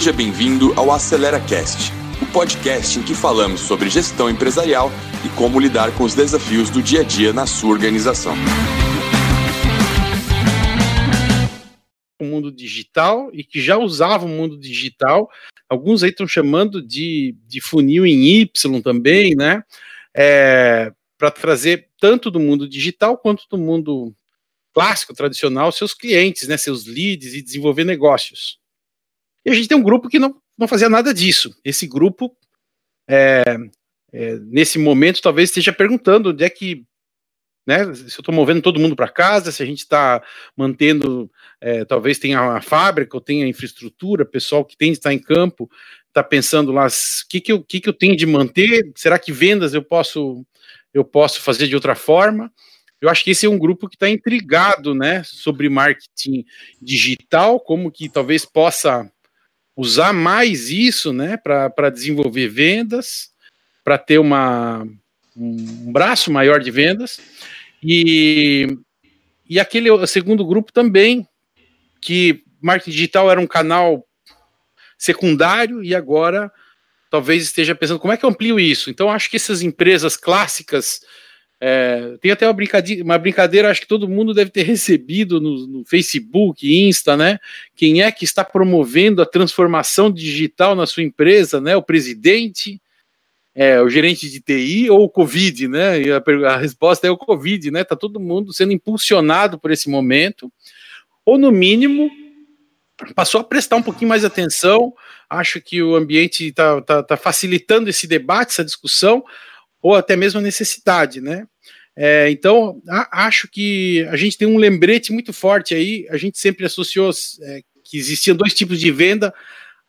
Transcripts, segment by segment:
Seja bem-vindo ao Acelera Cast, o podcast em que falamos sobre gestão empresarial e como lidar com os desafios do dia a dia na sua organização. O mundo digital e que já usava o mundo digital, alguns aí estão chamando de, de funil em Y também, né? É, Para trazer tanto do mundo digital quanto do mundo clássico, tradicional, seus clientes, né, seus leads e desenvolver negócios. E a gente tem um grupo que não, não fazia nada disso. Esse grupo, é, é, nesse momento, talvez esteja perguntando onde é que, né, se eu estou movendo todo mundo para casa, se a gente está mantendo, é, talvez tenha uma fábrica ou tenha infraestrutura, pessoal que tem de estar em campo, está pensando lá, o que, que, eu, que, que eu tenho de manter? Será que vendas eu posso, eu posso fazer de outra forma? Eu acho que esse é um grupo que está intrigado, né, sobre marketing digital, como que talvez possa usar mais isso, né, para desenvolver vendas, para ter uma, um braço maior de vendas. E, e aquele segundo grupo também, que marketing digital era um canal secundário e agora talvez esteja pensando como é que eu amplio isso. Então, acho que essas empresas clássicas é, tem até uma brincadeira, uma brincadeira, acho que todo mundo deve ter recebido no, no, Facebook, Insta, né? Quem é que está promovendo a transformação digital na sua empresa, né? O presidente, é, o gerente de TI ou o Covid, né? E a, a resposta é o Covid, né? Tá todo mundo sendo impulsionado por esse momento, ou no mínimo passou a prestar um pouquinho mais atenção. Acho que o ambiente está tá, tá facilitando esse debate, essa discussão ou até mesmo a necessidade, né? É, então, a, acho que a gente tem um lembrete muito forte aí. A gente sempre associou é, que existiam dois tipos de venda: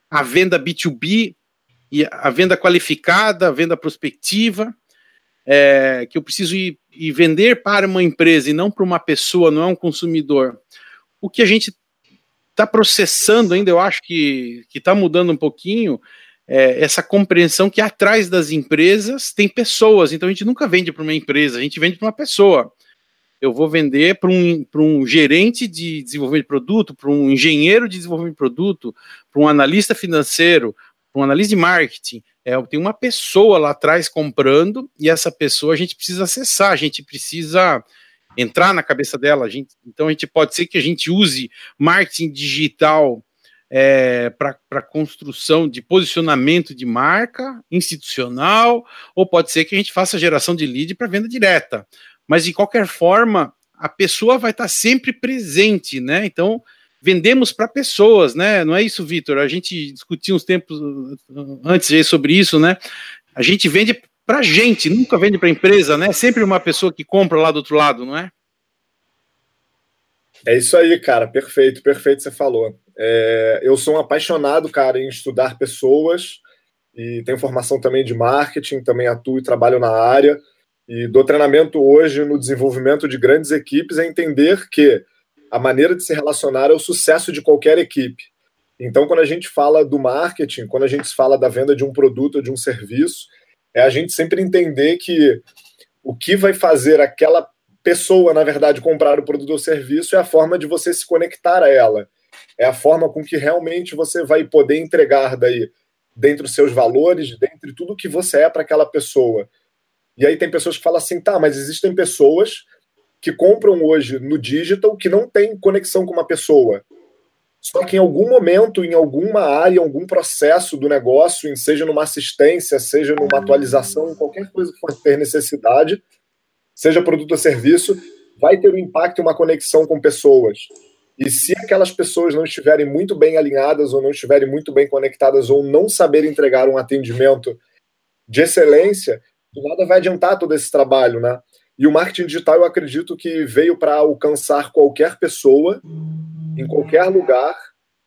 a venda B2B e a venda qualificada, a venda prospectiva. É, que eu preciso ir, ir, vender para uma empresa e não para uma pessoa, não é um consumidor. O que a gente está processando ainda, eu acho que está mudando um pouquinho, é, essa compreensão que atrás das empresas tem pessoas. Então a gente nunca vende para uma empresa, a gente vende para uma pessoa. Eu vou vender para um, um gerente de desenvolvimento de produto, para um engenheiro de desenvolvimento de produto, para um analista financeiro, para um analista de marketing. É, tem uma pessoa lá atrás comprando e essa pessoa a gente precisa acessar, a gente precisa entrar na cabeça dela. A gente, então a gente pode ser que a gente use marketing digital é, para construção de posicionamento de marca institucional, ou pode ser que a gente faça geração de lead para venda direta. Mas, de qualquer forma, a pessoa vai estar tá sempre presente, né? Então, vendemos para pessoas, né? Não é isso, Vitor? A gente discutiu uns tempos antes sobre isso, né? A gente vende para gente, nunca vende para empresa, né? Sempre uma pessoa que compra lá do outro lado, não é? É isso aí, cara. Perfeito, perfeito, você falou. É, eu sou um apaixonado, cara, em estudar pessoas e tenho formação também de marketing, também atuo e trabalho na área. E dou treinamento hoje no desenvolvimento de grandes equipes é entender que a maneira de se relacionar é o sucesso de qualquer equipe. Então, quando a gente fala do marketing, quando a gente fala da venda de um produto ou de um serviço, é a gente sempre entender que o que vai fazer aquela pessoa, na verdade, comprar o produto ou serviço é a forma de você se conectar a ela. É a forma com que realmente você vai poder entregar daí, dentre os seus valores, dentre tudo que você é para aquela pessoa. E aí tem pessoas que falam assim, tá, mas existem pessoas que compram hoje no digital que não tem conexão com uma pessoa. Só que em algum momento, em alguma área, em algum processo do negócio, seja numa assistência, seja numa atualização, qualquer coisa que for ter necessidade, seja produto ou serviço, vai ter um impacto e uma conexão com pessoas. E se aquelas pessoas não estiverem muito bem alinhadas ou não estiverem muito bem conectadas ou não saberem entregar um atendimento de excelência, nada vai adiantar todo esse trabalho, né? E o marketing digital, eu acredito que veio para alcançar qualquer pessoa, em qualquer lugar,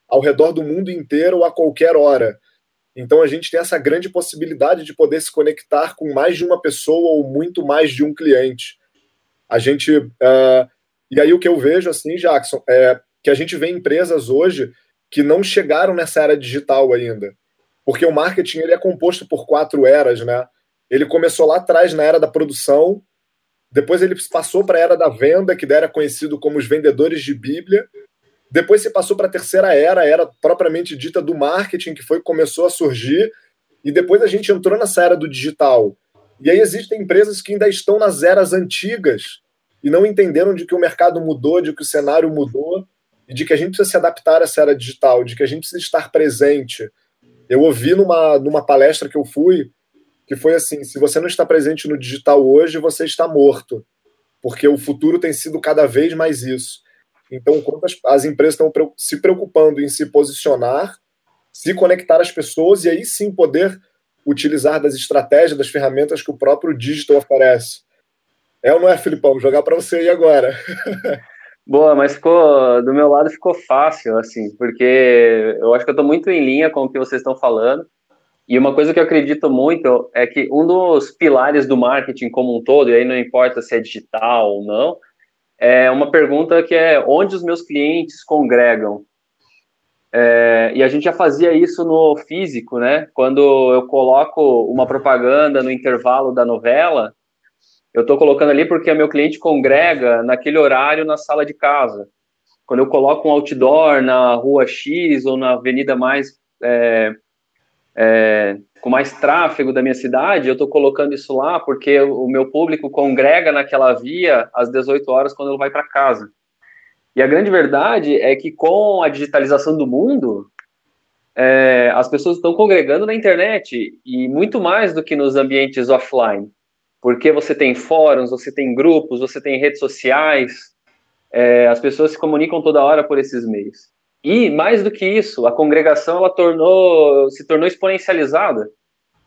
ao redor do mundo inteiro a qualquer hora. Então a gente tem essa grande possibilidade de poder se conectar com mais de uma pessoa ou muito mais de um cliente. A gente uh, e aí o que eu vejo, assim, Jackson, é que a gente vê empresas hoje que não chegaram nessa era digital ainda. Porque o marketing ele é composto por quatro eras, né? Ele começou lá atrás na era da produção, depois ele passou para a era da venda, que era conhecido como os vendedores de Bíblia, Depois você passou para a terceira era, a era propriamente dita do marketing, que foi começou a surgir, e depois a gente entrou nessa era do digital. E aí existem empresas que ainda estão nas eras antigas e não entenderam de que o mercado mudou, de que o cenário mudou e de que a gente precisa se adaptar a essa era digital, de que a gente precisa estar presente. Eu ouvi numa, numa palestra que eu fui que foi assim: se você não está presente no digital hoje, você está morto, porque o futuro tem sido cada vez mais isso. Então, quando as, as empresas estão se preocupando em se posicionar, se conectar às pessoas e aí sim poder utilizar das estratégias, das ferramentas que o próprio digital oferece. É ou não é, Filipão? Vou jogar para você aí agora. Boa, mas ficou do meu lado ficou fácil, assim, porque eu acho que eu estou muito em linha com o que vocês estão falando. E uma coisa que eu acredito muito é que um dos pilares do marketing como um todo, e aí não importa se é digital ou não, é uma pergunta que é onde os meus clientes congregam. É, e a gente já fazia isso no físico, né? Quando eu coloco uma propaganda no intervalo da novela, eu estou colocando ali porque o meu cliente congrega naquele horário na sala de casa. Quando eu coloco um outdoor na rua X ou na avenida mais é, é, com mais tráfego da minha cidade, eu estou colocando isso lá porque o meu público congrega naquela via às 18 horas quando ele vai para casa. E a grande verdade é que com a digitalização do mundo, é, as pessoas estão congregando na internet e muito mais do que nos ambientes offline porque você tem fóruns, você tem grupos, você tem redes sociais, é, as pessoas se comunicam toda hora por esses meios. E mais do que isso, a congregação ela tornou, se tornou exponencializada,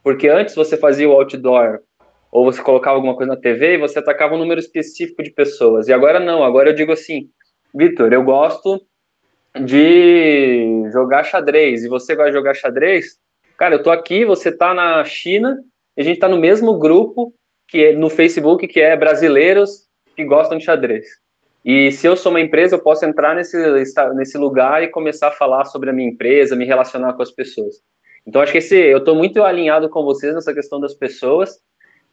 porque antes você fazia o outdoor ou você colocava alguma coisa na TV e você atacava um número específico de pessoas. E agora não, agora eu digo assim, Vitor, eu gosto de jogar xadrez e você vai jogar xadrez, cara, eu tô aqui, você tá na China, a gente tá no mesmo grupo que é no Facebook, que é brasileiros que gostam de xadrez. E se eu sou uma empresa, eu posso entrar nesse, nesse lugar e começar a falar sobre a minha empresa, me relacionar com as pessoas. Então, acho que esse, eu estou muito alinhado com vocês nessa questão das pessoas.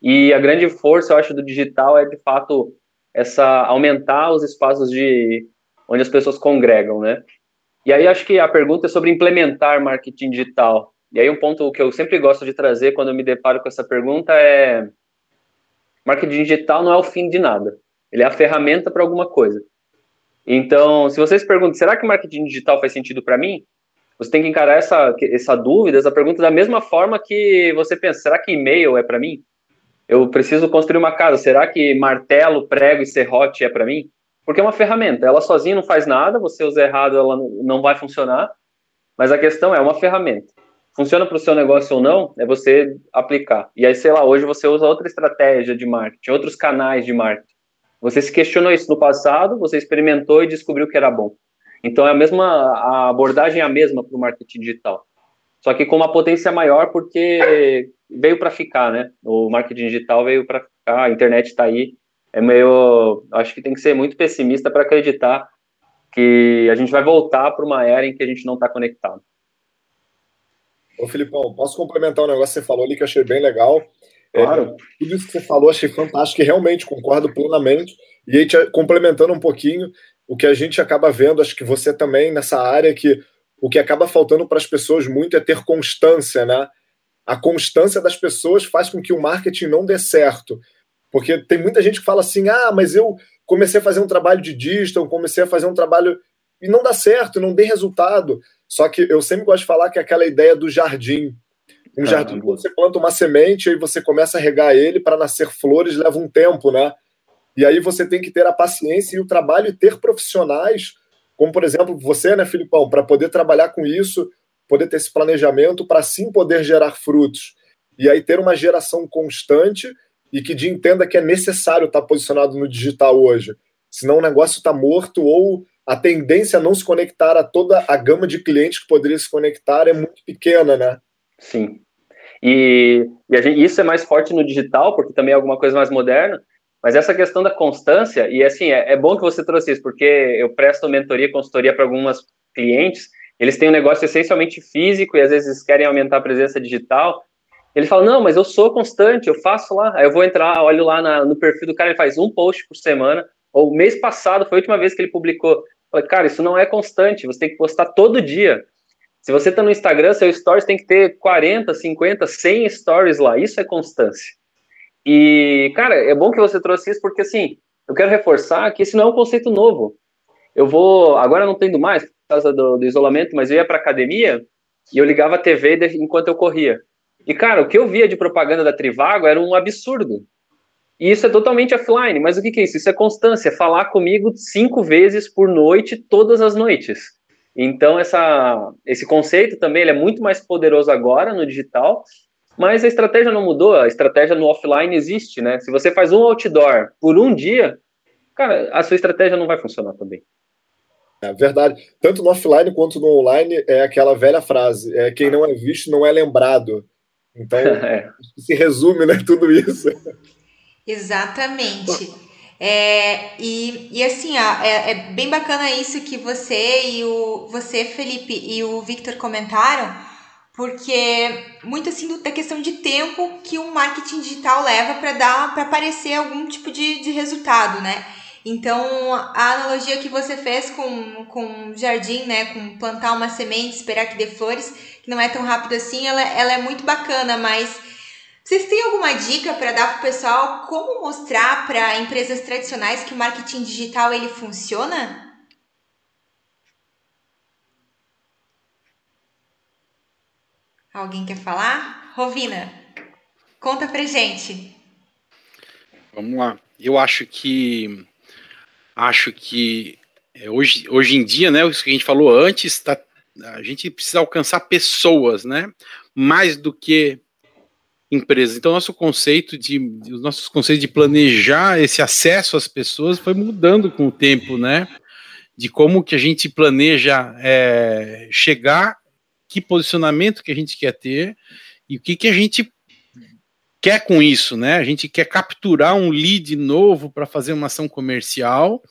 E a grande força, eu acho, do digital é, de fato, essa aumentar os espaços de onde as pessoas congregam, né? E aí, acho que a pergunta é sobre implementar marketing digital. E aí, um ponto que eu sempre gosto de trazer quando eu me deparo com essa pergunta é marketing digital não é o fim de nada. Ele é a ferramenta para alguma coisa. Então, se vocês perguntam, será que marketing digital faz sentido para mim? Você tem que encarar essa, essa dúvida, essa pergunta da mesma forma que você pensa, será que e-mail é para mim? Eu preciso construir uma casa, será que martelo, prego e serrote é para mim? Porque é uma ferramenta, ela sozinha não faz nada, você usa errado, ela não vai funcionar, mas a questão é uma ferramenta funciona para o seu negócio ou não, é você aplicar. E aí, sei lá, hoje você usa outra estratégia de marketing, outros canais de marketing. Você se questionou isso no passado, você experimentou e descobriu que era bom. Então, é a mesma, a abordagem é a mesma para o marketing digital. Só que com uma potência maior, porque veio para ficar, né? O marketing digital veio para ficar, a internet está aí. É meio. Acho que tem que ser muito pessimista para acreditar que a gente vai voltar para uma era em que a gente não está conectado. Ô, Filipão, posso complementar um negócio que você falou ali que eu achei bem legal? É, claro. É, tudo isso que você falou, achei fantástico e realmente concordo plenamente. E aí, te, complementando um pouquinho, o que a gente acaba vendo, acho que você também nessa área, que o que acaba faltando para as pessoas muito é ter constância, né? A constância das pessoas faz com que o marketing não dê certo. Porque tem muita gente que fala assim: ah, mas eu comecei a fazer um trabalho de digital, comecei a fazer um trabalho e não dá certo, não dê resultado. Só que eu sempre gosto de falar que é aquela ideia do jardim. Um jardim, quando você planta uma semente e você começa a regar ele para nascer flores, leva um tempo, né? E aí você tem que ter a paciência e o trabalho e ter profissionais, como por exemplo você, né, Filipão, para poder trabalhar com isso, poder ter esse planejamento, para sim poder gerar frutos. E aí ter uma geração constante e que de entenda que é necessário estar posicionado no digital hoje. Senão o negócio está morto ou a tendência a não se conectar a toda a gama de clientes que poderia se conectar é muito pequena, né? Sim. E, e gente, isso é mais forte no digital, porque também é alguma coisa mais moderna, mas essa questão da constância, e assim, é, é bom que você trouxe isso, porque eu presto mentoria, consultoria para algumas clientes, eles têm um negócio essencialmente físico e às vezes querem aumentar a presença digital. Ele fala, não, mas eu sou constante, eu faço lá, aí eu vou entrar, olho lá na, no perfil do cara, ele faz um post por semana, ou mês passado foi a última vez que ele publicou Falei, cara, isso não é constante, você tem que postar todo dia. Se você está no Instagram, seu stories tem que ter 40, 50, 100 stories lá. Isso é constância. E, cara, é bom que você trouxe isso porque, assim, eu quero reforçar que esse não é um conceito novo. Eu vou, agora não tendo mais por causa do, do isolamento, mas eu ia para academia e eu ligava a TV enquanto eu corria. E, cara, o que eu via de propaganda da Trivago era um absurdo. E isso é totalmente offline. Mas o que, que é isso? Isso é constância. Falar comigo cinco vezes por noite, todas as noites. Então, essa, esse conceito também ele é muito mais poderoso agora no digital, mas a estratégia não mudou, a estratégia no offline existe, né? Se você faz um outdoor por um dia, cara, a sua estratégia não vai funcionar também. É verdade. Tanto no offline quanto no online é aquela velha frase: é quem não é visto não é lembrado. Então, é. se resume, né, tudo isso. Exatamente. É, e, e assim, ó, é, é, bem bacana isso que você e o você, Felipe, e o Victor comentaram, porque muito assim da questão de tempo que um marketing digital leva para dar para aparecer algum tipo de, de resultado, né? Então, a analogia que você fez com, com jardim, né, com plantar uma semente, esperar que dê flores, que não é tão rápido assim, ela, ela é muito bacana, mas vocês têm alguma dica para dar para o pessoal como mostrar para empresas tradicionais que o marketing digital ele funciona? Alguém quer falar? Rovina, conta pra gente. Vamos lá. Eu acho que acho que é, hoje, hoje em dia, né, o que a gente falou antes, tá, a gente precisa alcançar pessoas, né? Mais do que empresas. Então, nosso conceito de, os nossos conceitos de planejar esse acesso às pessoas foi mudando com o tempo, né? De como que a gente planeja é, chegar, que posicionamento que a gente quer ter e o que que a gente quer com isso, né? A gente quer capturar um lead novo para fazer uma ação comercial,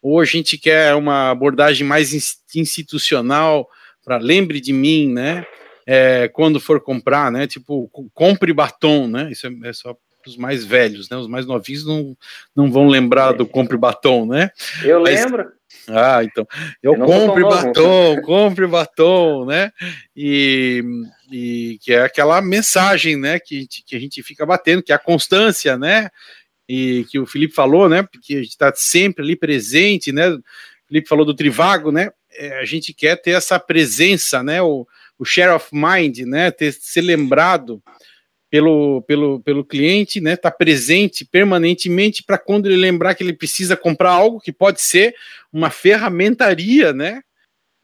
ou a gente quer uma abordagem mais institucional para lembre de mim, né? É, quando for comprar, né? Tipo, compre batom, né? Isso é, é só os mais velhos, né? Os mais novinhos não, não vão lembrar do compre batom, né? Eu Mas, lembro. Ah, então. Eu, eu compre batom, compre batom, né? E, e que é aquela mensagem, né? Que, que a gente fica batendo, que é a constância, né? E que o Felipe falou, né? Porque a gente está sempre ali presente, né? O Felipe falou do Trivago, né? É, a gente quer ter essa presença, né? O, o share of mind, né, ter ser lembrado pelo, pelo, pelo cliente, né, tá presente permanentemente para quando ele lembrar que ele precisa comprar algo que pode ser uma ferramentaria, né,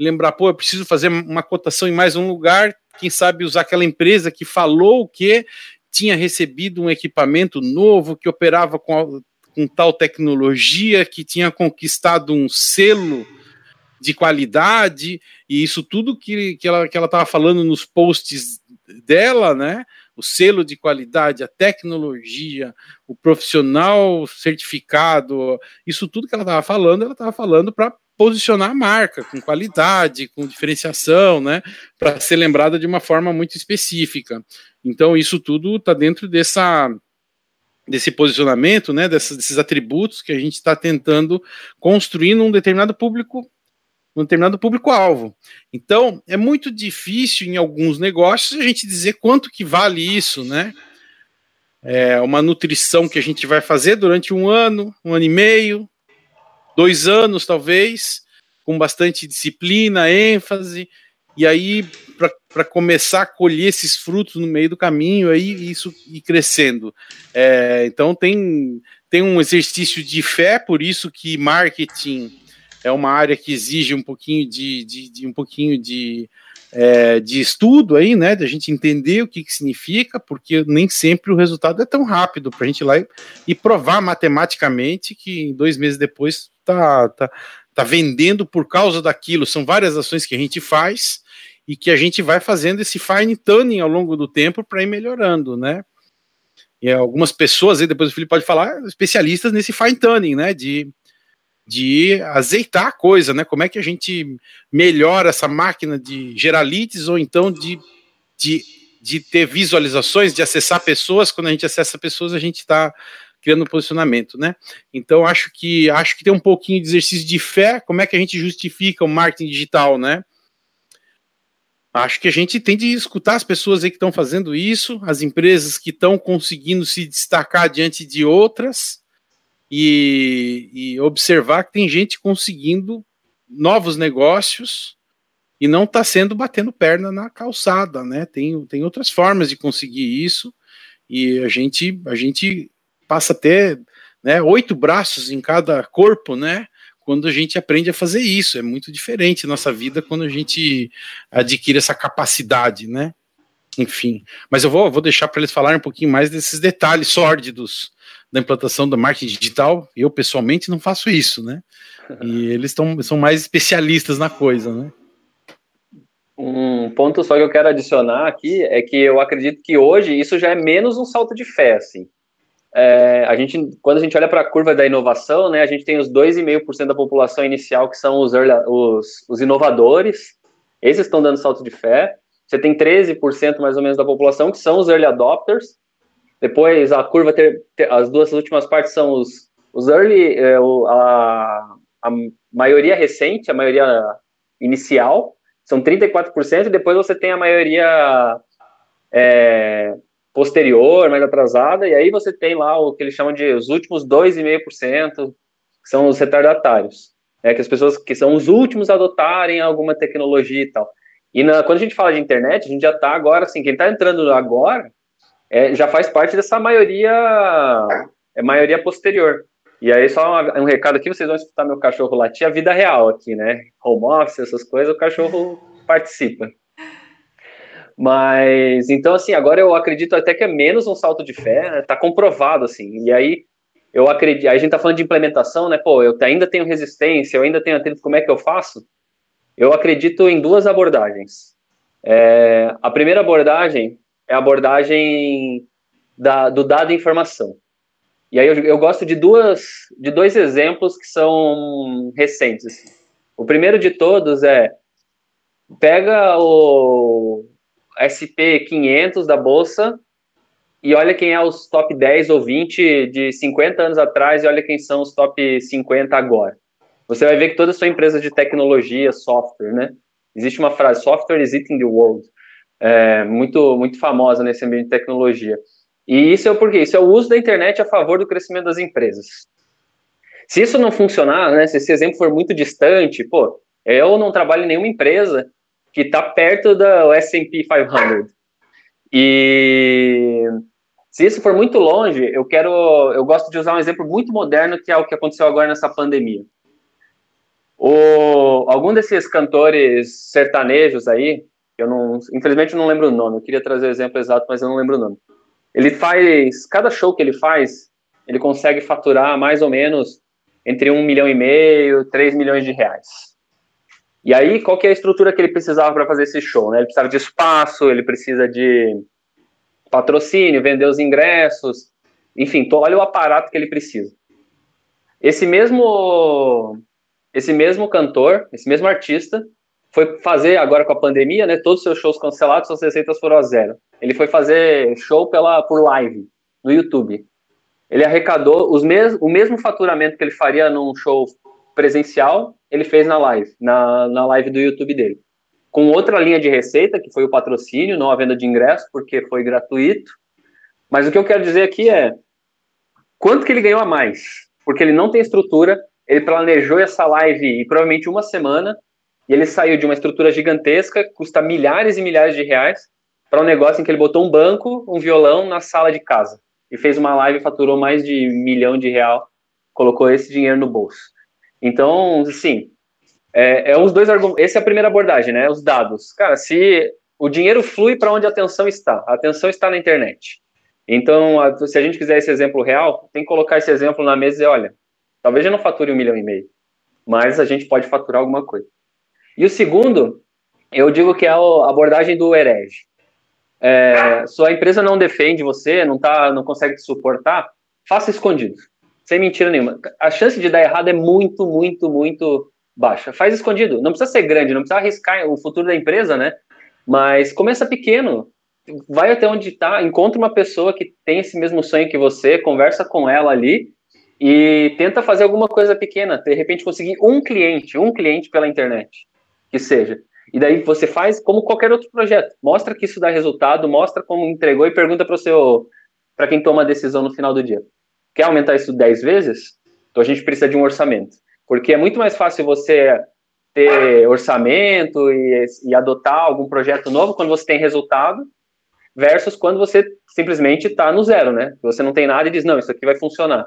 lembrar, pô, eu preciso fazer uma cotação em mais um lugar, quem sabe usar aquela empresa que falou que tinha recebido um equipamento novo que operava com, com tal tecnologia, que tinha conquistado um selo de qualidade, e isso tudo que, que ela estava que ela falando nos posts dela, né? O selo de qualidade, a tecnologia, o profissional certificado, isso tudo que ela estava falando, ela estava falando para posicionar a marca com qualidade, com diferenciação, né? Para ser lembrada de uma forma muito específica. Então, isso tudo está dentro dessa desse posicionamento, né, desses, desses atributos que a gente está tentando construir num determinado público um determinado público-alvo. Então, é muito difícil em alguns negócios a gente dizer quanto que vale isso, né? É uma nutrição que a gente vai fazer durante um ano, um ano e meio, dois anos talvez, com bastante disciplina, ênfase, e aí para começar a colher esses frutos no meio do caminho, aí isso ir crescendo. É, então tem, tem um exercício de fé, por isso que marketing é uma área que exige um pouquinho de, de, de um pouquinho de, é, de estudo aí, né? Da gente entender o que, que significa, porque nem sempre o resultado é tão rápido para a gente ir lá e, e, provar matematicamente que dois meses depois tá, tá, tá vendendo por causa daquilo. São várias ações que a gente faz e que a gente vai fazendo esse fine tuning ao longo do tempo para ir melhorando, né? E algumas pessoas, aí depois o Felipe pode falar, especialistas nesse fine tuning, né? De de azeitar a coisa, né? Como é que a gente melhora essa máquina de gerar leads ou então de, de, de ter visualizações, de acessar pessoas. Quando a gente acessa pessoas, a gente está criando posicionamento, né? Então acho que acho que tem um pouquinho de exercício de fé. Como é que a gente justifica o marketing digital, né? Acho que a gente tem de escutar as pessoas aí que estão fazendo isso, as empresas que estão conseguindo se destacar diante de outras e, e observar que tem gente conseguindo novos negócios e não está sendo batendo perna na calçada, né? Tem, tem outras formas de conseguir isso e a gente a gente passa a ter né, oito braços em cada corpo, né? quando a gente aprende a fazer isso. É muito diferente nossa vida quando a gente adquire essa capacidade, né? Enfim, mas eu vou, vou deixar para eles falarem um pouquinho mais desses detalhes sórdidos da implantação da marketing digital. Eu, pessoalmente, não faço isso, né? E eles tão, são mais especialistas na coisa, né? Um ponto só que eu quero adicionar aqui é que eu acredito que hoje isso já é menos um salto de fé, assim é, a gente, quando a gente olha para a curva da inovação, né, a gente tem os 2,5% da população inicial que são os, os, os, inovadores, esses estão dando salto de fé. Você tem 13% mais ou menos da população que são os early adopters. Depois a curva, ter, ter, as duas últimas partes são os, os early, é, a, a maioria recente, a maioria inicial, são 34%, e depois você tem a maioria é, posterior, mais atrasada, e aí você tem lá o que eles chamam de os últimos 2,5%, que são os retardatários, é que as pessoas que são os últimos a adotarem alguma tecnologia e tal. E na, quando a gente fala de internet, a gente já está agora, assim, quem está entrando agora é, já faz parte dessa maioria, é maioria posterior. E aí, só um, um recado aqui, vocês vão escutar meu cachorro latir a vida real aqui, né? Home office, essas coisas, o cachorro participa. Mas, então, assim, agora eu acredito até que é menos um salto de fé, né? tá comprovado, assim. E aí, eu acredito, aí a gente tá falando de implementação, né? Pô, eu ainda tenho resistência, eu ainda tenho atrito, como é que eu faço? Eu acredito em duas abordagens. É, a primeira abordagem é a abordagem da, do dado e informação. E aí eu, eu, gosto de duas, de dois exemplos que são recentes. O primeiro de todos é pega o, SP500 da Bolsa e olha quem é os top 10 ou 20 de 50 anos atrás e olha quem são os top 50 agora. Você vai ver que toda sua empresa de tecnologia, software, né? Existe uma frase, software is eating the world, é, muito, muito famosa nesse ambiente de tecnologia. E isso é o porquê? Isso é o uso da internet a favor do crescimento das empresas. Se isso não funcionar, né, se esse exemplo for muito distante, pô, eu não trabalho em nenhuma empresa que está perto do S&P 500. E se isso for muito longe, eu quero, eu gosto de usar um exemplo muito moderno que é o que aconteceu agora nessa pandemia. O, algum desses cantores sertanejos aí, eu não, infelizmente eu não lembro o nome, eu queria trazer o exemplo exato, mas eu não lembro o nome. Ele faz, cada show que ele faz, ele consegue faturar mais ou menos entre um milhão e meio, três milhões de reais. E aí, qual que é a estrutura que ele precisava para fazer esse show? Né? Ele precisava de espaço, ele precisa de patrocínio, vender os ingressos, enfim, olha o aparato que ele precisa. Esse mesmo, esse mesmo cantor, esse mesmo artista, foi fazer agora com a pandemia, né? Todos os seus shows cancelados, suas receitas foram a zero. Ele foi fazer show pela por live no YouTube. Ele arrecadou os mes o mesmo faturamento que ele faria num show presencial, ele fez na live, na, na live do YouTube dele. Com outra linha de receita, que foi o patrocínio, não a venda de ingresso, porque foi gratuito. Mas o que eu quero dizer aqui é quanto que ele ganhou a mais? Porque ele não tem estrutura, ele planejou essa live e provavelmente uma semana, e ele saiu de uma estrutura gigantesca, custa milhares e milhares de reais, para um negócio em que ele botou um banco, um violão na sala de casa. E fez uma live e faturou mais de um milhão de real, colocou esse dinheiro no bolso. Então, sim, é, é os dois argumentos. Essa é a primeira abordagem, né? Os dados. Cara, se o dinheiro flui para onde a atenção está, a atenção está na internet. Então, se a gente quiser esse exemplo real, tem que colocar esse exemplo na mesa e dizer, olha, talvez eu não fature um milhão e meio, mas a gente pode faturar alguma coisa. E o segundo, eu digo que é a abordagem do herege. É, sua empresa não defende você, não, tá, não consegue te suportar, faça escondido sem mentira nenhuma. A chance de dar errado é muito, muito, muito baixa. Faz escondido. Não precisa ser grande, não precisa arriscar o futuro da empresa, né? Mas começa pequeno. vai até onde está, encontra uma pessoa que tem esse mesmo sonho que você, conversa com ela ali e tenta fazer alguma coisa pequena, de repente conseguir um cliente, um cliente pela internet, que seja. E daí você faz como qualquer outro projeto, mostra que isso dá resultado, mostra como entregou e pergunta para o seu para quem toma a decisão no final do dia. Quer aumentar isso 10 vezes? Então a gente precisa de um orçamento. Porque é muito mais fácil você ter orçamento e, e adotar algum projeto novo quando você tem resultado, versus quando você simplesmente está no zero, né? Você não tem nada e diz, não, isso aqui vai funcionar.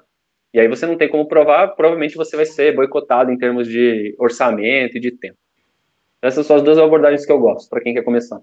E aí você não tem como provar, provavelmente você vai ser boicotado em termos de orçamento e de tempo. Essas são as duas abordagens que eu gosto, para quem quer começar.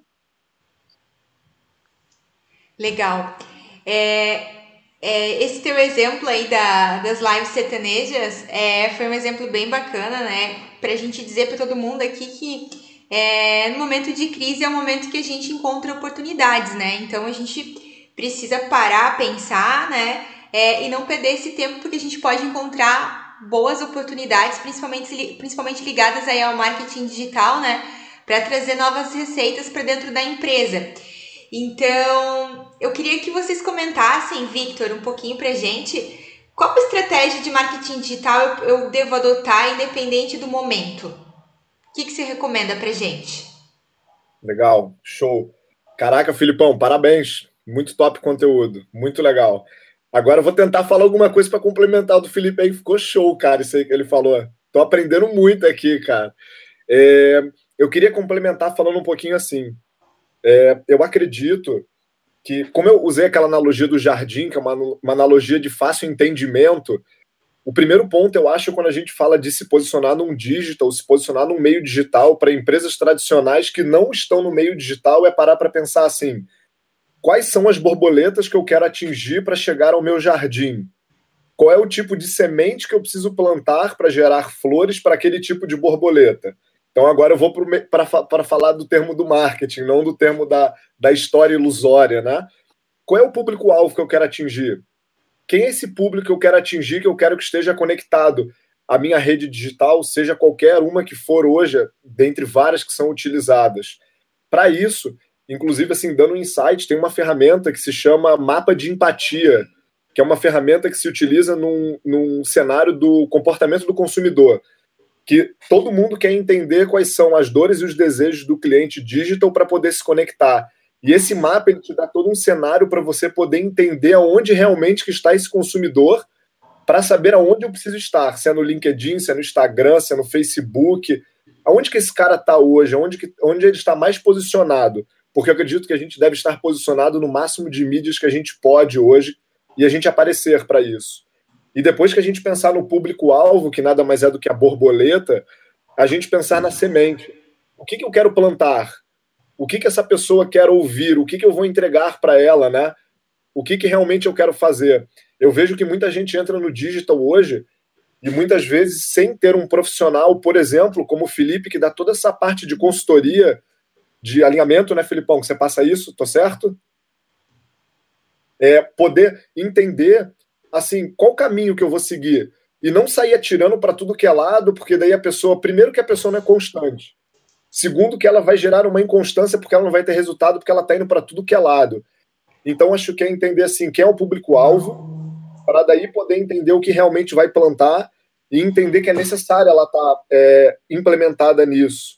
Legal. É, é, esse teu exemplo aí da, das lives sertanejas é, foi um exemplo bem bacana, né? Pra gente dizer para todo mundo aqui que é, no momento de crise é o momento que a gente encontra oportunidades, né? Então a gente precisa parar, pensar, né? É, e não perder esse tempo porque a gente pode encontrar boas oportunidades, principalmente, principalmente ligadas aí ao marketing digital, né? Para trazer novas receitas para dentro da empresa. Então, eu queria que vocês comentassem, Victor, um pouquinho pra gente. Qual estratégia de marketing digital eu, devo adotar independente do momento? O que, que você recomenda pra gente? Legal, show. Caraca, Filipão, parabéns. Muito top conteúdo, muito legal. Agora eu vou tentar falar alguma coisa para complementar o do Felipe aí, ficou show, cara, isso aí que ele falou. Tô aprendendo muito aqui, cara. É, eu queria complementar falando um pouquinho assim. É, eu acredito que, como eu usei aquela analogia do jardim, que é uma, uma analogia de fácil entendimento, o primeiro ponto, eu acho, quando a gente fala de se posicionar num digital, se posicionar num meio digital para empresas tradicionais que não estão no meio digital, é parar para pensar assim: quais são as borboletas que eu quero atingir para chegar ao meu jardim? Qual é o tipo de semente que eu preciso plantar para gerar flores para aquele tipo de borboleta? Então agora eu vou para falar do termo do marketing, não do termo da, da história ilusória, né? Qual é o público-alvo que eu quero atingir? Quem é esse público que eu quero atingir, que eu quero que esteja conectado à minha rede digital, seja qualquer uma que for hoje, dentre várias que são utilizadas? Para isso, inclusive, assim, dando um insight, tem uma ferramenta que se chama Mapa de Empatia, que é uma ferramenta que se utiliza num, num cenário do comportamento do consumidor que todo mundo quer entender quais são as dores e os desejos do cliente digital para poder se conectar. E esse mapa ele te dá todo um cenário para você poder entender aonde realmente que está esse consumidor, para saber aonde eu preciso estar, se é no LinkedIn, se é no Instagram, se é no Facebook, aonde que esse cara está hoje, aonde, que, onde ele está mais posicionado. Porque eu acredito que a gente deve estar posicionado no máximo de mídias que a gente pode hoje e a gente aparecer para isso. E depois que a gente pensar no público-alvo, que nada mais é do que a borboleta, a gente pensar na semente. O que, que eu quero plantar? O que, que essa pessoa quer ouvir? O que, que eu vou entregar para ela, né? O que, que realmente eu quero fazer? Eu vejo que muita gente entra no digital hoje e muitas vezes sem ter um profissional, por exemplo, como o Felipe, que dá toda essa parte de consultoria, de alinhamento, né, Filipão? Que você passa isso, tô certo? É poder entender assim, qual caminho que eu vou seguir? E não sair atirando para tudo que é lado, porque daí a pessoa, primeiro que a pessoa não é constante. Segundo que ela vai gerar uma inconstância porque ela não vai ter resultado porque ela está indo para tudo que é lado. Então acho que é entender assim, quem é o público-alvo, para daí poder entender o que realmente vai plantar e entender que é necessário ela estar tá, é, implementada nisso.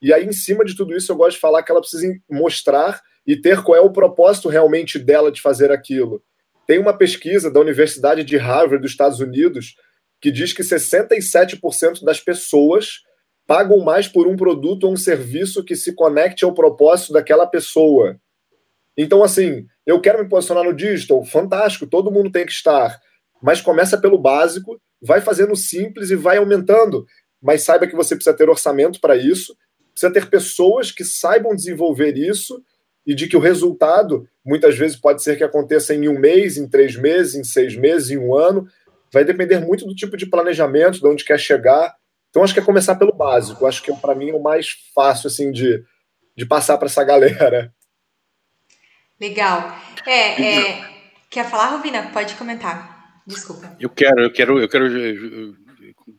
E aí, em cima de tudo isso, eu gosto de falar que ela precisa mostrar e ter qual é o propósito realmente dela de fazer aquilo. Tem uma pesquisa da Universidade de Harvard dos Estados Unidos que diz que 67% das pessoas pagam mais por um produto ou um serviço que se conecte ao propósito daquela pessoa. Então, assim, eu quero me posicionar no digital, fantástico, todo mundo tem que estar. Mas começa pelo básico, vai fazendo simples e vai aumentando. Mas saiba que você precisa ter orçamento para isso, precisa ter pessoas que saibam desenvolver isso e de que o resultado muitas vezes pode ser que aconteça em um mês, em três meses, em seis meses, em um ano. Vai depender muito do tipo de planejamento, de onde quer chegar. Então, acho que é começar pelo básico. Acho que, para mim, é o mais fácil assim de, de passar para essa galera. Legal. É, é... Quer falar, Rovina? Pode comentar. Desculpa. Eu quero, eu quero, eu quero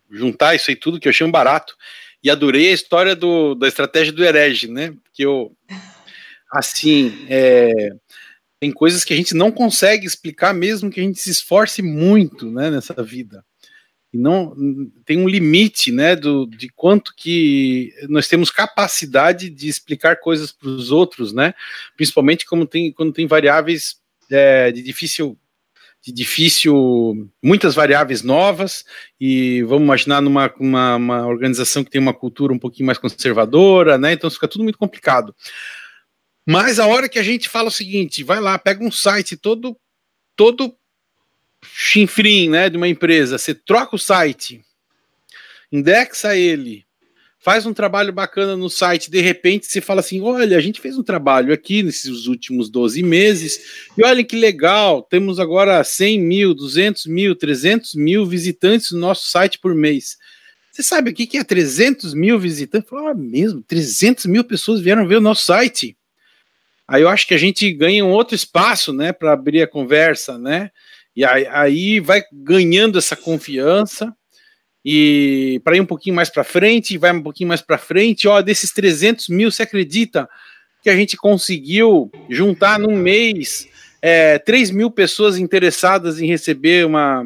juntar isso aí tudo que eu achei um barato. E adorei a história do, da estratégia do herege, né? Que eu assim, é, tem coisas que a gente não consegue explicar, mesmo que a gente se esforce muito, né, nessa vida. E não tem um limite, né, do, de quanto que nós temos capacidade de explicar coisas para os outros, né, principalmente como tem, quando tem variáveis é, de difícil de difícil, muitas variáveis novas, e vamos imaginar numa uma, uma, organização que tem uma cultura um pouquinho mais conservadora, né? Então fica tudo muito complicado. Mas a hora que a gente fala o seguinte, vai lá, pega um site todo todo chinfrim, né, de uma empresa, você troca o site, indexa ele, faz um trabalho bacana no site, de repente você fala assim: olha, a gente fez um trabalho aqui nesses últimos 12 meses, e olha que legal, temos agora 100 mil, 200 mil, 300 mil visitantes no nosso site por mês. Você sabe o que é 300 mil visitantes? Fala, ah, mesmo, 300 mil pessoas vieram ver o nosso site. Aí eu acho que a gente ganha um outro espaço, né, para abrir a conversa, né? E aí, aí vai ganhando essa confiança e para ir um pouquinho mais para frente, vai um pouquinho mais para frente, ó, desses 300 mil, você acredita que a gente conseguiu juntar num mês é, 3 mil pessoas interessadas em receber uma,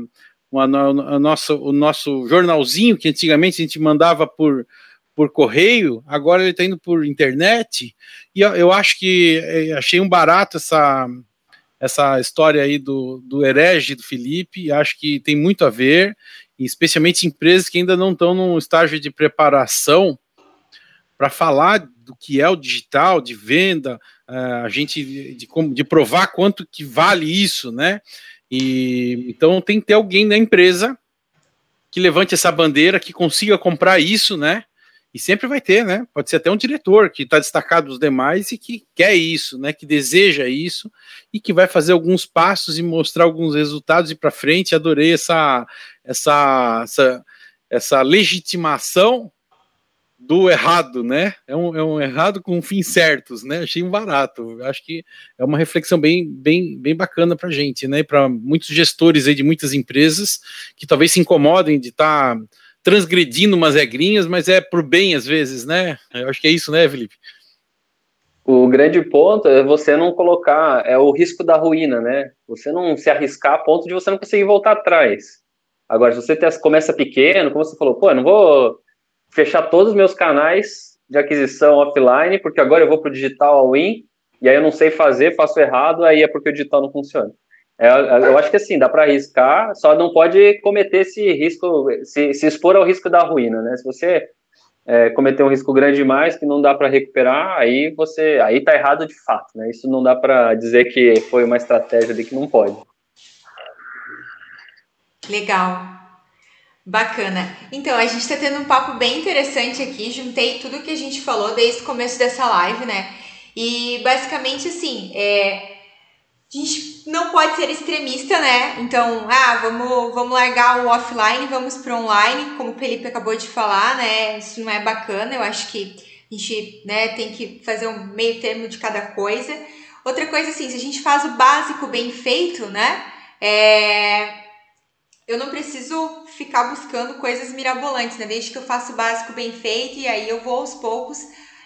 uma, a nossa, o nosso jornalzinho que antigamente a gente mandava por, por correio, agora ele está indo por internet, e eu, eu acho que é, achei um barato essa, essa história aí do, do herege do Felipe, acho que tem muito a ver, especialmente empresas que ainda não estão num estágio de preparação para falar do que é o digital, de venda, uh, a gente de, de, de provar quanto que vale isso, né? E então tem que ter alguém na empresa que levante essa bandeira, que consiga comprar isso, né? E sempre vai ter, né? Pode ser até um diretor que está destacado dos demais e que quer isso, né? Que deseja isso e que vai fazer alguns passos e mostrar alguns resultados e para frente. Adorei essa, essa, essa, essa legitimação do errado, né? É um, é um errado com fins certos, né? Achei um barato. Acho que é uma reflexão bem, bem, bem bacana para gente, né? Para muitos gestores aí de muitas empresas que talvez se incomodem de estar tá transgredindo umas regrinhas, mas é por bem às vezes, né? Eu acho que é isso, né, Felipe? O grande ponto é você não colocar, é o risco da ruína, né? Você não se arriscar a ponto de você não conseguir voltar atrás. Agora, se você começa pequeno, como você falou, pô, eu não vou fechar todos os meus canais de aquisição offline, porque agora eu vou para o digital all-in, e aí eu não sei fazer, faço errado, aí é porque o digital não funciona. É, eu acho que assim, dá para arriscar, só não pode cometer esse risco, se, se expor ao risco da ruína, né? Se você é, cometer um risco grande demais que não dá para recuperar, aí você, aí tá errado de fato, né? Isso não dá para dizer que foi uma estratégia de que não pode. Legal. Bacana. Então, a gente está tendo um papo bem interessante aqui. Juntei tudo que a gente falou desde o começo dessa live, né? E basicamente assim, é, a gente não pode ser extremista, né? Então, ah, vamos, vamos largar o offline, vamos para online, como o Felipe acabou de falar, né? Isso não é bacana, eu acho que a gente né, tem que fazer um meio termo de cada coisa. Outra coisa, assim, se a gente faz o básico bem feito, né? É... Eu não preciso ficar buscando coisas mirabolantes, né? Desde que eu faça o básico bem feito e aí eu vou aos poucos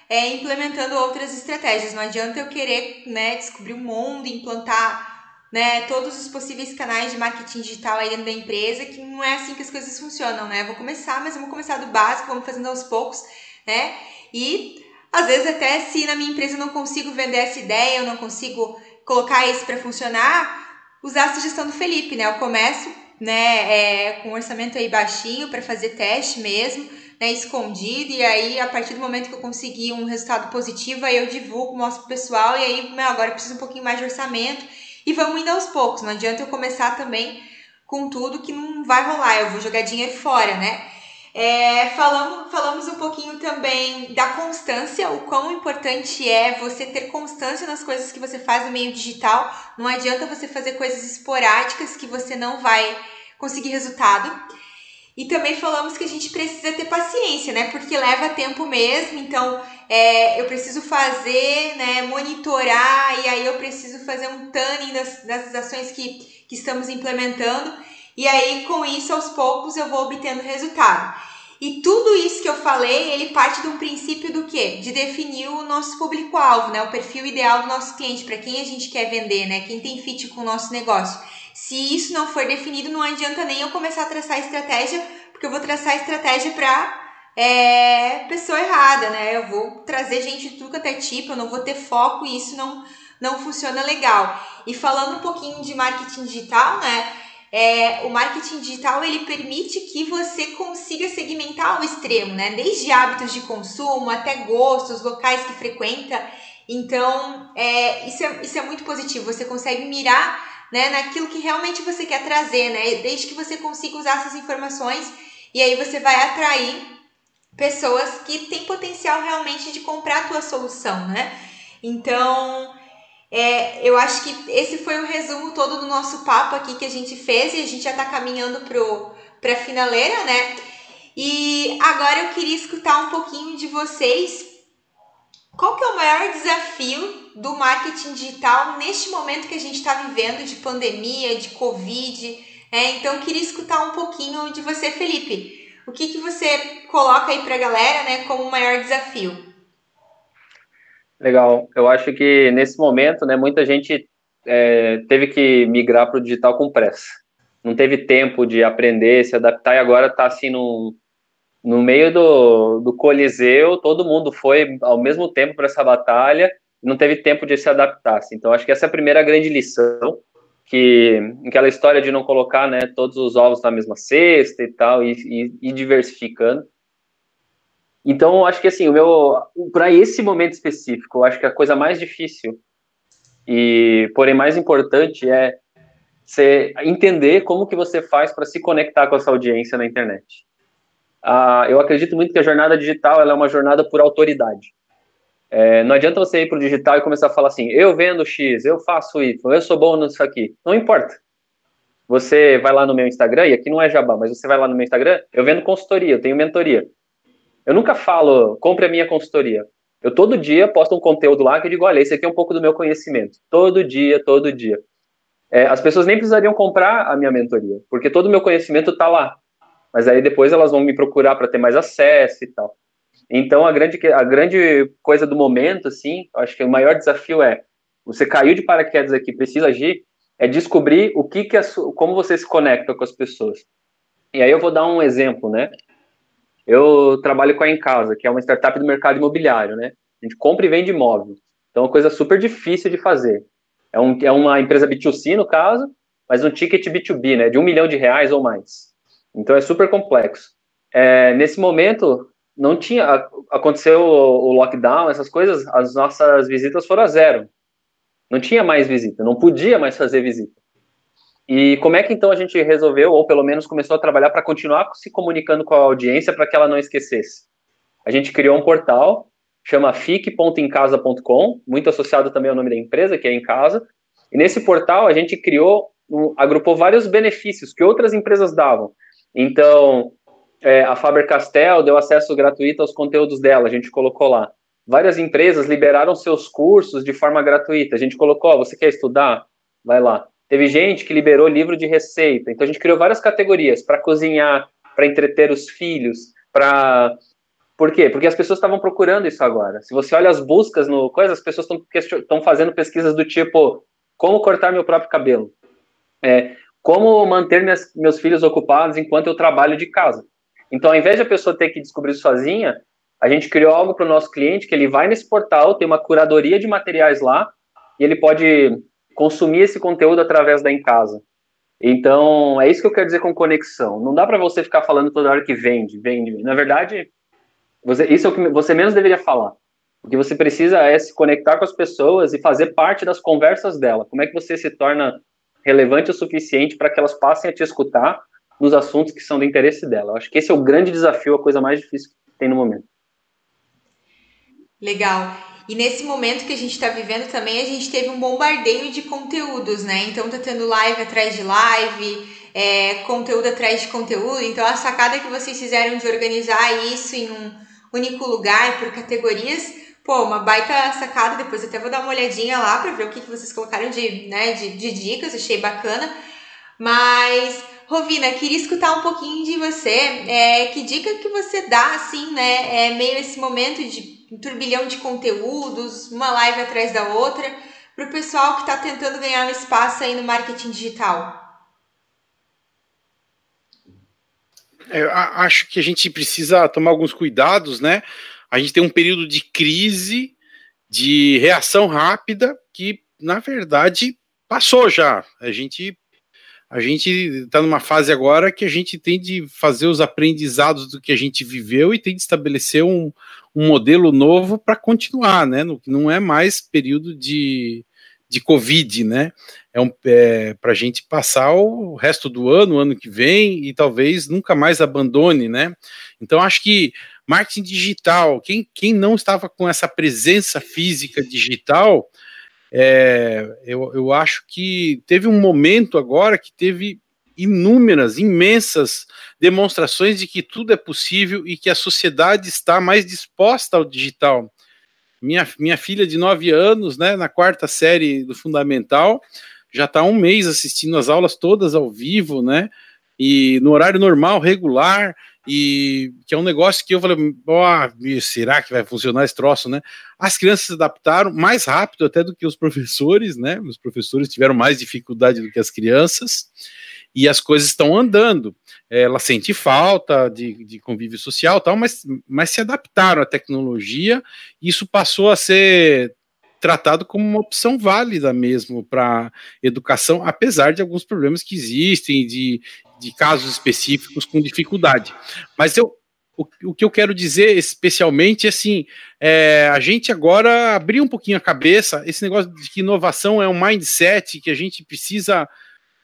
é, implementando outras estratégias. Não adianta eu querer né, descobrir o mundo, implantar né, todos os possíveis canais de marketing digital aí dentro da empresa, que não é assim que as coisas funcionam, né? Vou começar, mas vamos começar do básico, vamos fazendo aos poucos, né? E às vezes até se na minha empresa eu não consigo vender essa ideia, eu não consigo colocar isso para funcionar, usar a sugestão do Felipe, né? Eu começo, né, é, com um orçamento aí baixinho para fazer teste mesmo, né, escondido, e aí a partir do momento que eu conseguir um resultado positivo, aí eu divulgo, mostro pro pessoal, e aí meu, agora eu preciso um pouquinho mais de orçamento, e vamos indo aos poucos, não adianta eu começar também com tudo que não vai rolar, eu vou jogar dinheiro fora, né? É, falamos, falamos um pouquinho também da constância, o quão importante é você ter constância nas coisas que você faz no meio digital. Não adianta você fazer coisas esporádicas que você não vai conseguir resultado. E também falamos que a gente precisa ter paciência, né? Porque leva tempo mesmo, então é, eu preciso fazer, né? Monitorar, e aí eu preciso fazer um tanning das, das ações que, que estamos implementando. E aí, com isso, aos poucos, eu vou obtendo resultado. E tudo isso que eu falei, ele parte de um princípio do quê? De definir o nosso público-alvo, né? O perfil ideal do nosso cliente, para quem a gente quer vender, né? Quem tem fit com o nosso negócio. Se isso não for definido, não adianta nem eu começar a traçar estratégia, porque eu vou traçar estratégia para é, pessoa errada, né? Eu vou trazer gente de tudo até tipo, eu não vou ter foco e isso não, não funciona legal. E falando um pouquinho de marketing digital, né? É, o marketing digital ele permite que você consiga segmentar ao extremo, né? Desde hábitos de consumo até gostos, locais que frequenta. Então, é, isso, é, isso é muito positivo. Você consegue mirar né, naquilo que realmente você quer trazer, né? Desde que você consiga usar essas informações e aí você vai atrair pessoas que têm potencial realmente de comprar a tua solução, né? Então, é, eu acho que esse foi o resumo todo do nosso papo aqui que a gente fez e a gente já está caminhando para a finaleira, né? E agora eu queria escutar um pouquinho de vocês. Qual que é o maior desafio do marketing digital neste momento que a gente está vivendo de pandemia, de Covid? É, então, queria escutar um pouquinho de você, Felipe. O que, que você coloca aí para a galera né, como maior desafio? Legal. Eu acho que nesse momento, né, muita gente é, teve que migrar para o digital com pressa. Não teve tempo de aprender, se adaptar, e agora está assim no, no meio do, do coliseu, todo mundo foi ao mesmo tempo para essa batalha, não teve tempo de se adaptar. Assim. Então, acho que essa é a primeira grande lição que aquela história de não colocar né, todos os ovos na mesma cesta e tal, e, e, e diversificando. Então, acho que assim, o meu para esse momento específico, eu acho que a coisa mais difícil e porém mais importante é você entender como que você faz para se conectar com essa audiência na internet. Ah, eu acredito muito que a jornada digital é uma jornada por autoridade. É, não adianta você ir para o digital e começar a falar assim, eu vendo X, eu faço Y, eu sou bom nisso aqui. Não importa. Você vai lá no meu Instagram, e aqui não é jabá, mas você vai lá no meu Instagram, eu vendo consultoria, eu tenho mentoria. Eu nunca falo, compre a minha consultoria. Eu todo dia posto um conteúdo lá que eu digo, olha, esse aqui é um pouco do meu conhecimento. Todo dia, todo dia. É, as pessoas nem precisariam comprar a minha mentoria, porque todo o meu conhecimento está lá. Mas aí depois elas vão me procurar para ter mais acesso e tal. Então, a grande, a grande coisa do momento, assim, acho que o maior desafio é, você caiu de paraquedas aqui, precisa agir, é descobrir o que que a, como você se conecta com as pessoas. E aí eu vou dar um exemplo, né? Eu trabalho com a Em Casa, que é uma startup do mercado imobiliário, né? A gente compra e vende imóvel. Então, é uma coisa super difícil de fazer. É, um, é uma empresa B2C, no caso, mas um ticket B2B, né? De um milhão de reais ou mais. Então, é super complexo. É, nesse momento, não tinha. Aconteceu o, lockdown, essas coisas, as nossas visitas foram a zero. Não tinha mais visita, não podia mais fazer visita. E como é que então a gente resolveu, ou pelo menos começou a trabalhar para continuar se comunicando com a audiência para que ela não esquecesse? A gente criou um portal, chama fique.emcasa.com, muito associado também ao nome da empresa, que é Em Casa. E nesse portal a gente criou, agrupou vários benefícios que outras empresas davam. Então, é, a Faber-Castell deu acesso gratuito aos conteúdos dela, a gente colocou lá. Várias empresas liberaram seus cursos de forma gratuita. A gente colocou, você quer estudar? Vai lá. Teve gente que liberou livro de receita. Então a gente criou várias categorias para cozinhar, para entreter os filhos, para por quê? Porque as pessoas estavam procurando isso agora. Se você olha as buscas no coisa, as pessoas estão fazendo pesquisas do tipo como cortar meu próprio cabelo, é, como manter minhas, meus filhos ocupados enquanto eu trabalho de casa. Então, ao invés de a pessoa ter que descobrir sozinha, a gente criou algo para o nosso cliente que ele vai nesse portal, tem uma curadoria de materiais lá, e ele pode consumir esse conteúdo através da em casa. Então, é isso que eu quero dizer com conexão. Não dá para você ficar falando toda hora que vende, vende. Na verdade, você, isso é o que você menos deveria falar. O que você precisa é se conectar com as pessoas e fazer parte das conversas dela. Como é que você se torna relevante o suficiente para que elas passem a te escutar nos assuntos que são do interesse dela. Eu acho que esse é o grande desafio, a coisa mais difícil que tem no momento. Legal. E nesse momento que a gente está vivendo também, a gente teve um bombardeio de conteúdos, né? Então tá tendo live atrás de live, é, conteúdo atrás de conteúdo. Então a sacada que vocês fizeram de organizar isso em um único lugar por categorias, pô, uma baita sacada. Depois até vou dar uma olhadinha lá para ver o que, que vocês colocaram de, né, de, de dicas, achei bacana. Mas Rovina, queria escutar um pouquinho de você. É, que dica que você dá, assim, né? É, meio esse momento de turbilhão de conteúdos, uma live atrás da outra, para o pessoal que está tentando ganhar um espaço aí no marketing digital? É, eu acho que a gente precisa tomar alguns cuidados, né? A gente tem um período de crise, de reação rápida, que na verdade passou já. A gente a gente está numa fase agora que a gente tem de fazer os aprendizados do que a gente viveu e tem de estabelecer um, um modelo novo para continuar, né? No, não é mais período de, de Covid, né? É, um, é para a gente passar o resto do ano, o ano que vem, e talvez nunca mais abandone, né? Então, acho que marketing digital, quem, quem não estava com essa presença física digital, é, eu, eu acho que teve um momento agora que teve inúmeras, imensas demonstrações de que tudo é possível e que a sociedade está mais disposta ao digital. Minha, minha filha de 9 anos, né, na quarta série do Fundamental, já está um mês assistindo as aulas todas ao vivo, né? E no horário normal, regular, e que é um negócio que eu falei, será que vai funcionar esse troço, né? As crianças se adaptaram mais rápido até do que os professores, né? Os professores tiveram mais dificuldade do que as crianças, e as coisas estão andando. Ela sente falta de, de convívio social tal, mas, mas se adaptaram à tecnologia, e isso passou a ser tratado como uma opção válida mesmo para educação, apesar de alguns problemas que existem, de, de casos específicos com dificuldade. Mas eu, o, o que eu quero dizer especialmente é assim: é, a gente agora abrir um pouquinho a cabeça, esse negócio de que inovação é um mindset que a gente precisa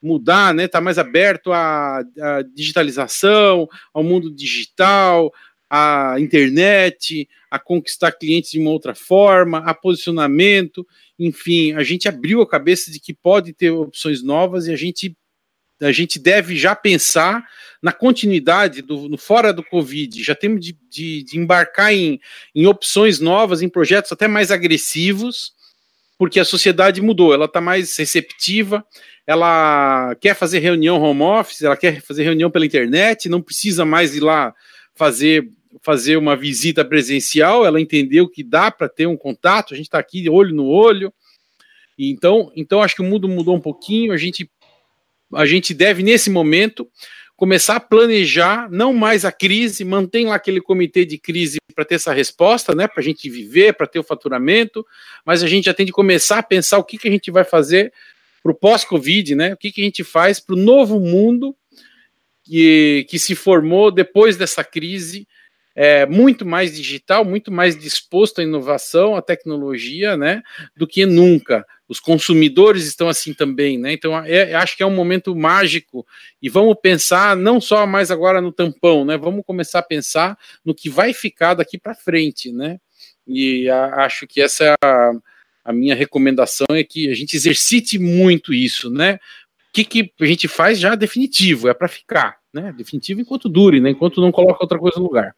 mudar, né? Tá mais aberto à, à digitalização, ao mundo digital, à internet, a conquistar clientes de uma outra forma, a posicionamento, enfim, a gente abriu a cabeça de que pode ter opções novas e a gente a gente deve já pensar na continuidade do no fora do Covid, já temos de, de, de embarcar em, em opções novas, em projetos até mais agressivos, porque a sociedade mudou, ela está mais receptiva, ela quer fazer reunião home office, ela quer fazer reunião pela internet, não precisa mais ir lá fazer fazer uma visita presencial, ela entendeu que dá para ter um contato, a gente está aqui olho no olho. Então, então acho que o mundo mudou um pouquinho, a gente a gente deve, nesse momento, começar a planejar não mais a crise, mantém lá aquele comitê de crise para ter essa resposta, né, para a gente viver, para ter o faturamento, mas a gente já tem de começar a pensar o que, que a gente vai fazer para o pós-Covid, né, o que, que a gente faz para o novo mundo que, que se formou depois dessa crise, é, muito mais digital, muito mais disposto à inovação, à tecnologia, né, do que nunca os consumidores estão assim também, né? Então, é, acho que é um momento mágico e vamos pensar não só mais agora no tampão, né? Vamos começar a pensar no que vai ficar daqui para frente, né? E a, acho que essa é a, a, minha recomendação é que a gente exercite muito isso, né? O que, que a gente faz já definitivo, é para ficar, né? Definitivo enquanto dure, né? Enquanto não coloca outra coisa no lugar.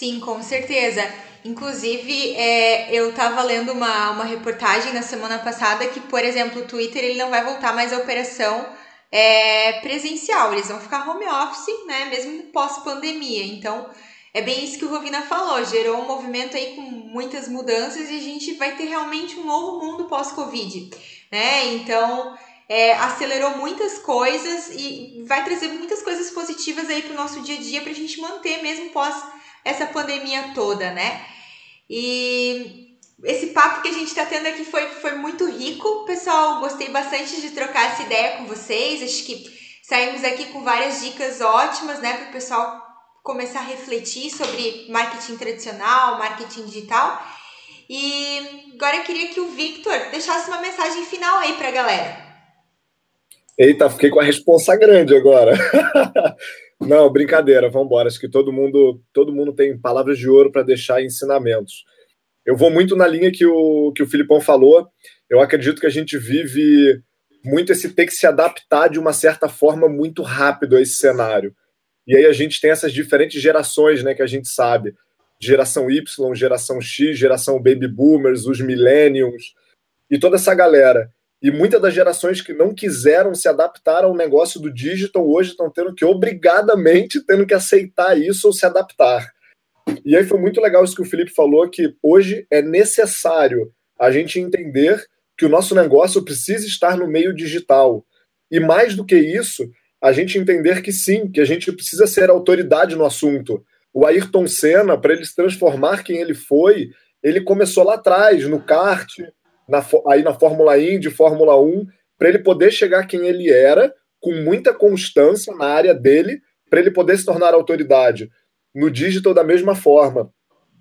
Sim, com certeza. Inclusive, é, eu estava lendo uma, uma reportagem na semana passada que, por exemplo, o Twitter ele não vai voltar mais à operação é, presencial, eles vão ficar home office, né, mesmo pós-pandemia. Então, é bem isso que o Rovina falou, gerou um movimento aí com muitas mudanças e a gente vai ter realmente um novo mundo pós-Covid, né? Então, é, acelerou muitas coisas e vai trazer muitas coisas positivas aí para o nosso dia a dia para a gente manter mesmo pós essa pandemia toda, né? E esse papo que a gente está tendo aqui foi, foi muito rico, pessoal. Gostei bastante de trocar essa ideia com vocês. Acho que saímos aqui com várias dicas ótimas, né, para o pessoal começar a refletir sobre marketing tradicional, marketing digital. E agora eu queria que o Victor deixasse uma mensagem final aí para a galera. Eita, fiquei com a responsa grande agora. Não, brincadeira, vamos embora. Acho que todo mundo, todo mundo tem palavras de ouro para deixar ensinamentos. Eu vou muito na linha que o, que o Filipão falou. Eu acredito que a gente vive muito esse ter que se adaptar de uma certa forma muito rápido a esse cenário. E aí a gente tem essas diferentes gerações, né, que a gente sabe. Geração Y, geração X, geração Baby Boomers, os Millennials, e toda essa galera. E muitas das gerações que não quiseram se adaptar ao negócio do digital hoje estão tendo que, obrigadamente, tendo que aceitar isso ou se adaptar. E aí foi muito legal isso que o Felipe falou, que hoje é necessário a gente entender que o nosso negócio precisa estar no meio digital. E mais do que isso, a gente entender que sim, que a gente precisa ser autoridade no assunto. O Ayrton Senna, para ele se transformar quem ele foi, ele começou lá atrás, no kart, na, aí na Fórmula Indy, Fórmula 1, para ele poder chegar quem ele era, com muita constância na área dele, para ele poder se tornar autoridade. No digital, da mesma forma.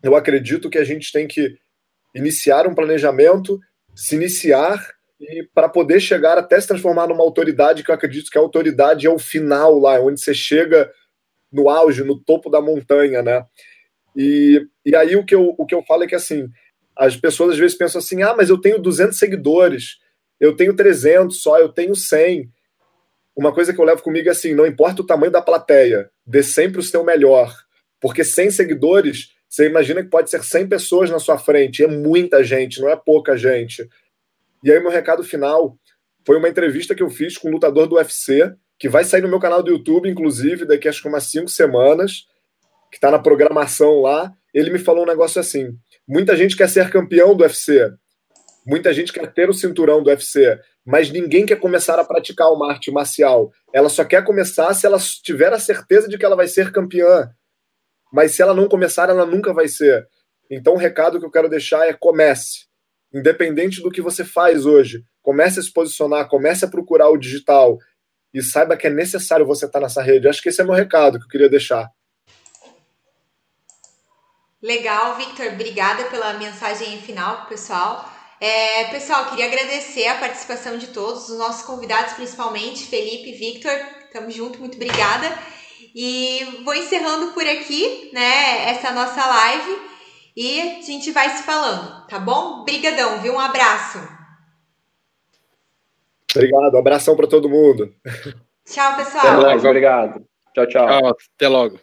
Eu acredito que a gente tem que iniciar um planejamento, se iniciar e para poder chegar até se transformar numa autoridade, que eu acredito que a autoridade é o final lá, onde você chega no auge, no topo da montanha, né? E, e aí o que, eu, o que eu falo é que assim, as pessoas às vezes pensam assim: ah, mas eu tenho 200 seguidores, eu tenho 300 só, eu tenho 100. Uma coisa que eu levo comigo é assim: não importa o tamanho da plateia, dê sempre o seu melhor. Porque 100 seguidores, você imagina que pode ser 100 pessoas na sua frente, é muita gente, não é pouca gente. E aí, meu recado final foi uma entrevista que eu fiz com um lutador do UFC, que vai sair no meu canal do YouTube, inclusive, daqui acho que umas cinco semanas, que está na programação lá. Ele me falou um negócio assim: Muita gente quer ser campeão do UFC. Muita gente quer ter o cinturão do UFC, mas ninguém quer começar a praticar uma arte marcial. Ela só quer começar se ela tiver a certeza de que ela vai ser campeã. Mas se ela não começar, ela nunca vai ser. Então, o recado que eu quero deixar é: comece. Independente do que você faz hoje, comece a se posicionar, comece a procurar o digital e saiba que é necessário você estar nessa rede. Acho que esse é meu recado que eu queria deixar. Legal, Victor. Obrigada pela mensagem final, pessoal. É, pessoal, queria agradecer a participação de todos, os nossos convidados, principalmente Felipe, Victor. Tamo junto, muito obrigada. E vou encerrando por aqui, né, essa nossa live e a gente vai se falando, tá bom? Brigadão, viu? Um abraço. Obrigado, um abração para todo mundo. Tchau, pessoal. Até logo, obrigado. Tchau, tchau. Tchau, até logo.